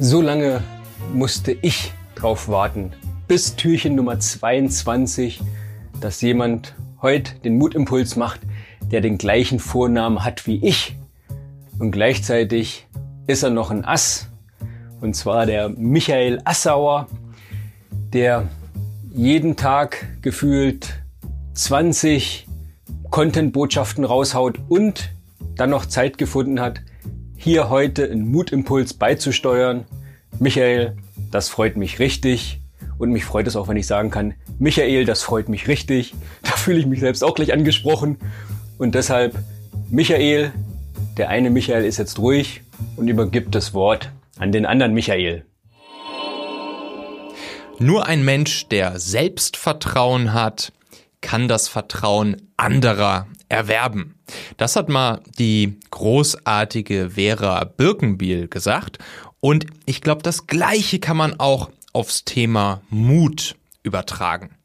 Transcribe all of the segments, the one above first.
So lange musste ich drauf warten, bis Türchen Nummer 22, dass jemand heute den Mutimpuls macht, der den gleichen Vornamen hat wie ich. Und gleichzeitig ist er noch ein Ass. Und zwar der Michael Assauer, der jeden Tag gefühlt 20 Content-Botschaften raushaut und dann noch Zeit gefunden hat, hier heute einen Mutimpuls beizusteuern. Michael, das freut mich richtig. Und mich freut es auch, wenn ich sagen kann, Michael, das freut mich richtig. Da fühle ich mich selbst auch gleich angesprochen. Und deshalb, Michael, der eine Michael ist jetzt ruhig und übergibt das Wort an den anderen Michael. Nur ein Mensch, der Selbstvertrauen hat, kann das Vertrauen anderer erwerben. Das hat mal die großartige Vera Birkenbiel gesagt. Und ich glaube, das Gleiche kann man auch aufs Thema Mut übertragen.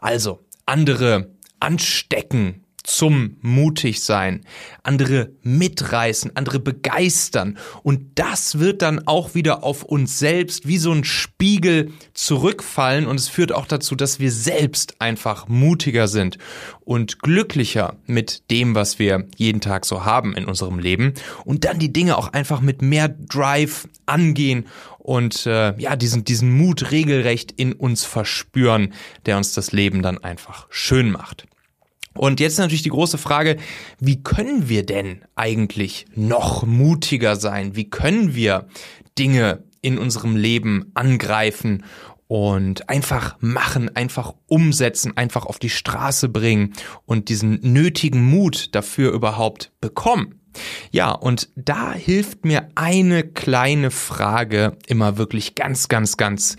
Also, andere anstecken, zum mutig sein, andere mitreißen, andere begeistern. Und das wird dann auch wieder auf uns selbst wie so ein Spiegel zurückfallen und es führt auch dazu, dass wir selbst einfach mutiger sind und glücklicher mit dem, was wir jeden Tag so haben in unserem Leben und dann die Dinge auch einfach mit mehr Drive angehen und äh, ja, diesen, diesen Mut regelrecht in uns verspüren, der uns das Leben dann einfach schön macht. Und jetzt natürlich die große Frage, wie können wir denn eigentlich noch mutiger sein? Wie können wir Dinge in unserem Leben angreifen und einfach machen, einfach umsetzen, einfach auf die Straße bringen und diesen nötigen Mut dafür überhaupt bekommen? Ja, und da hilft mir eine kleine Frage immer wirklich ganz, ganz, ganz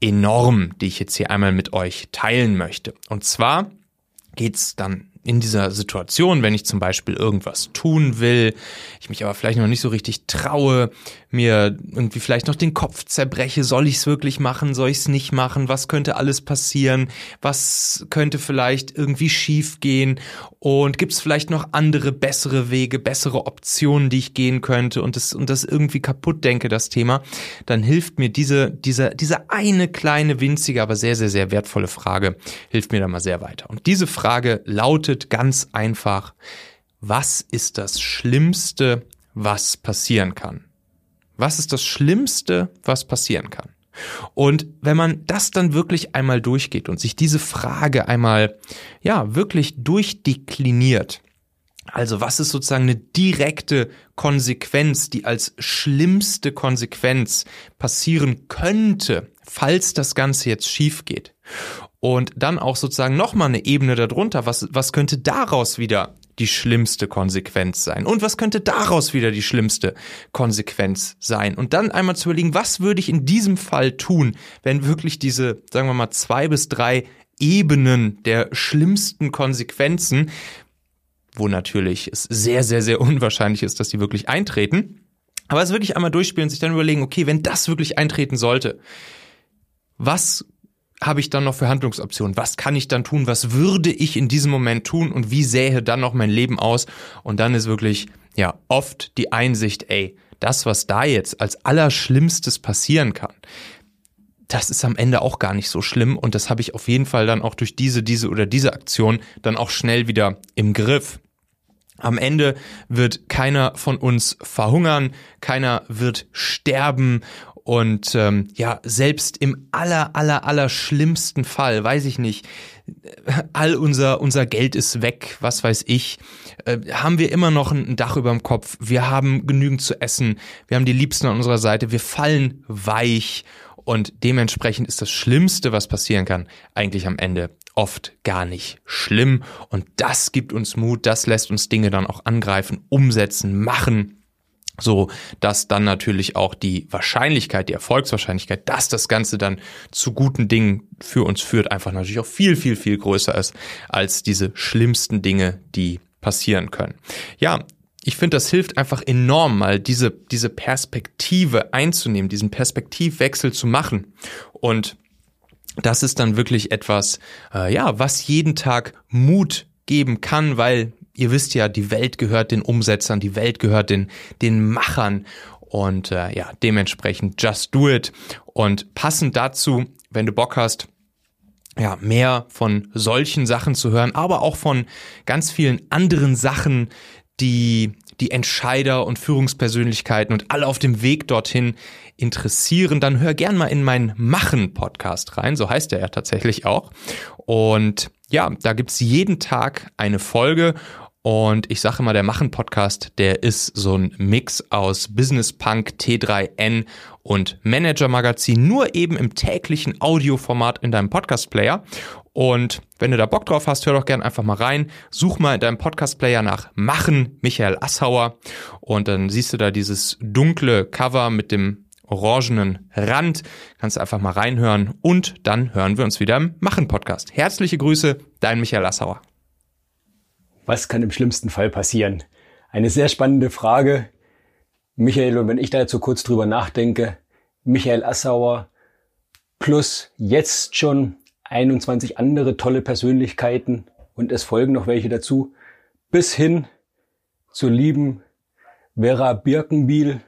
enorm, die ich jetzt hier einmal mit euch teilen möchte. Und zwar, geht's dann in dieser Situation, wenn ich zum Beispiel irgendwas tun will, ich mich aber vielleicht noch nicht so richtig traue, mir irgendwie vielleicht noch den Kopf zerbreche, soll ich es wirklich machen, soll ich es nicht machen, was könnte alles passieren, was könnte vielleicht irgendwie schief gehen? Und gibt es vielleicht noch andere, bessere Wege, bessere Optionen, die ich gehen könnte? Und das, und das irgendwie kaputt denke, das Thema, dann hilft mir diese, diese, diese eine kleine, winzige, aber sehr, sehr, sehr wertvolle Frage, hilft mir da mal sehr weiter. Und diese Frage lautet ganz einfach, was ist das Schlimmste, was passieren kann? Was ist das Schlimmste, was passieren kann? Und wenn man das dann wirklich einmal durchgeht und sich diese Frage einmal, ja, wirklich durchdekliniert, also was ist sozusagen eine direkte Konsequenz, die als schlimmste Konsequenz passieren könnte, falls das Ganze jetzt schief geht? Und dann auch sozusagen nochmal eine Ebene darunter, was, was könnte daraus wieder die schlimmste Konsequenz sein? Und was könnte daraus wieder die schlimmste Konsequenz sein? Und dann einmal zu überlegen, was würde ich in diesem Fall tun, wenn wirklich diese, sagen wir mal, zwei bis drei Ebenen der schlimmsten Konsequenzen, wo natürlich es sehr, sehr, sehr unwahrscheinlich ist, dass die wirklich eintreten, aber es wirklich einmal durchspielen und sich dann überlegen, okay, wenn das wirklich eintreten sollte, was habe ich dann noch für Handlungsoptionen? Was kann ich dann tun? Was würde ich in diesem Moment tun? Und wie sähe dann noch mein Leben aus? Und dann ist wirklich, ja, oft die Einsicht, ey, das, was da jetzt als Allerschlimmstes passieren kann, das ist am Ende auch gar nicht so schlimm und das habe ich auf jeden Fall dann auch durch diese, diese oder diese Aktion dann auch schnell wieder im Griff. Am Ende wird keiner von uns verhungern, keiner wird sterben und ähm, ja, selbst im aller, aller, aller schlimmsten Fall, weiß ich nicht, all unser, unser Geld ist weg, was weiß ich, äh, haben wir immer noch ein Dach über dem Kopf, wir haben genügend zu essen, wir haben die Liebsten an unserer Seite, wir fallen weich. Und dementsprechend ist das Schlimmste, was passieren kann, eigentlich am Ende oft gar nicht schlimm. Und das gibt uns Mut, das lässt uns Dinge dann auch angreifen, umsetzen, machen so dass dann natürlich auch die Wahrscheinlichkeit, die Erfolgswahrscheinlichkeit, dass das Ganze dann zu guten Dingen für uns führt, einfach natürlich auch viel, viel, viel größer ist als diese schlimmsten Dinge, die passieren können. Ja, ich finde, das hilft einfach enorm, mal diese, diese Perspektive einzunehmen, diesen Perspektivwechsel zu machen. Und das ist dann wirklich etwas, äh, ja, was jeden Tag Mut geben kann, weil ihr wisst ja, die Welt gehört den Umsetzern, die Welt gehört den, den Machern. Und äh, ja, dementsprechend just do it. Und passend dazu, wenn du Bock hast, ja, mehr von solchen Sachen zu hören, aber auch von ganz vielen anderen Sachen, die die Entscheider und Führungspersönlichkeiten und alle auf dem Weg dorthin interessieren, dann hör gern mal in meinen Machen-Podcast rein, so heißt er ja tatsächlich auch. Und ja, da gibt's jeden Tag eine Folge und ich sage immer, der Machen-Podcast, der ist so ein Mix aus Business Punk, T3N und Manager-Magazin, nur eben im täglichen Audioformat in deinem Podcast-Player. Und wenn du da Bock drauf hast, hör doch gern einfach mal rein. Such mal in deinem Podcast-Player nach Machen Michael Assauer und dann siehst du da dieses dunkle Cover mit dem orangenen Rand. Kannst du einfach mal reinhören und dann hören wir uns wieder im Machen-Podcast. Herzliche Grüße, dein Michael Assauer. Was kann im schlimmsten Fall passieren? Eine sehr spannende Frage. Michael, und wenn ich da jetzt so kurz drüber nachdenke, Michael Assauer plus jetzt schon 21 andere tolle Persönlichkeiten und es folgen noch welche dazu, bis hin zur lieben Vera Birkenbiel,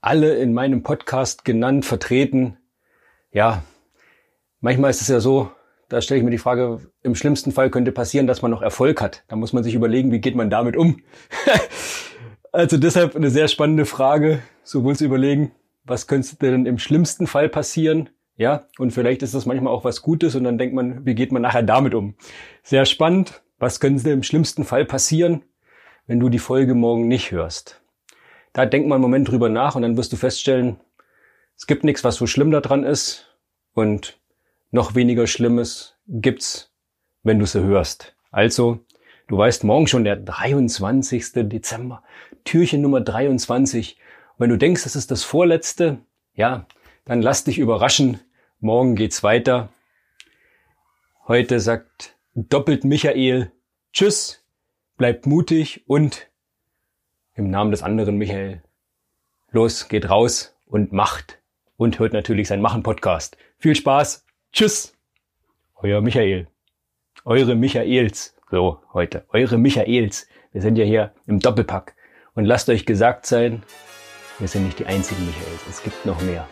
alle in meinem Podcast genannt, vertreten. Ja, manchmal ist es ja so, da stelle ich mir die Frage, im schlimmsten Fall könnte passieren, dass man noch Erfolg hat. Da muss man sich überlegen, wie geht man damit um. also deshalb eine sehr spannende Frage, sowohl zu überlegen, was könnte denn im schlimmsten Fall passieren? Ja, und vielleicht ist das manchmal auch was Gutes und dann denkt man, wie geht man nachher damit um? Sehr spannend. Was könnte im schlimmsten Fall passieren, wenn du die Folge morgen nicht hörst? Da denk mal einen Moment drüber nach und dann wirst du feststellen, es gibt nichts, was so schlimm daran ist und noch weniger Schlimmes gibt's, wenn du sie hörst. Also, du weißt morgen schon der 23. Dezember, Türchen Nummer 23. Und wenn du denkst, das ist das vorletzte, ja, dann lass dich überraschen. Morgen geht's weiter. Heute sagt doppelt Michael Tschüss, bleibt mutig und im Namen des anderen Michael, los, geht raus und macht und hört natürlich sein Machen-Podcast. Viel Spaß! Tschüss, euer Michael. Eure Michaels. So, heute. Eure Michaels. Wir sind ja hier im Doppelpack. Und lasst euch gesagt sein, wir sind nicht die einzigen Michaels. Es gibt noch mehr.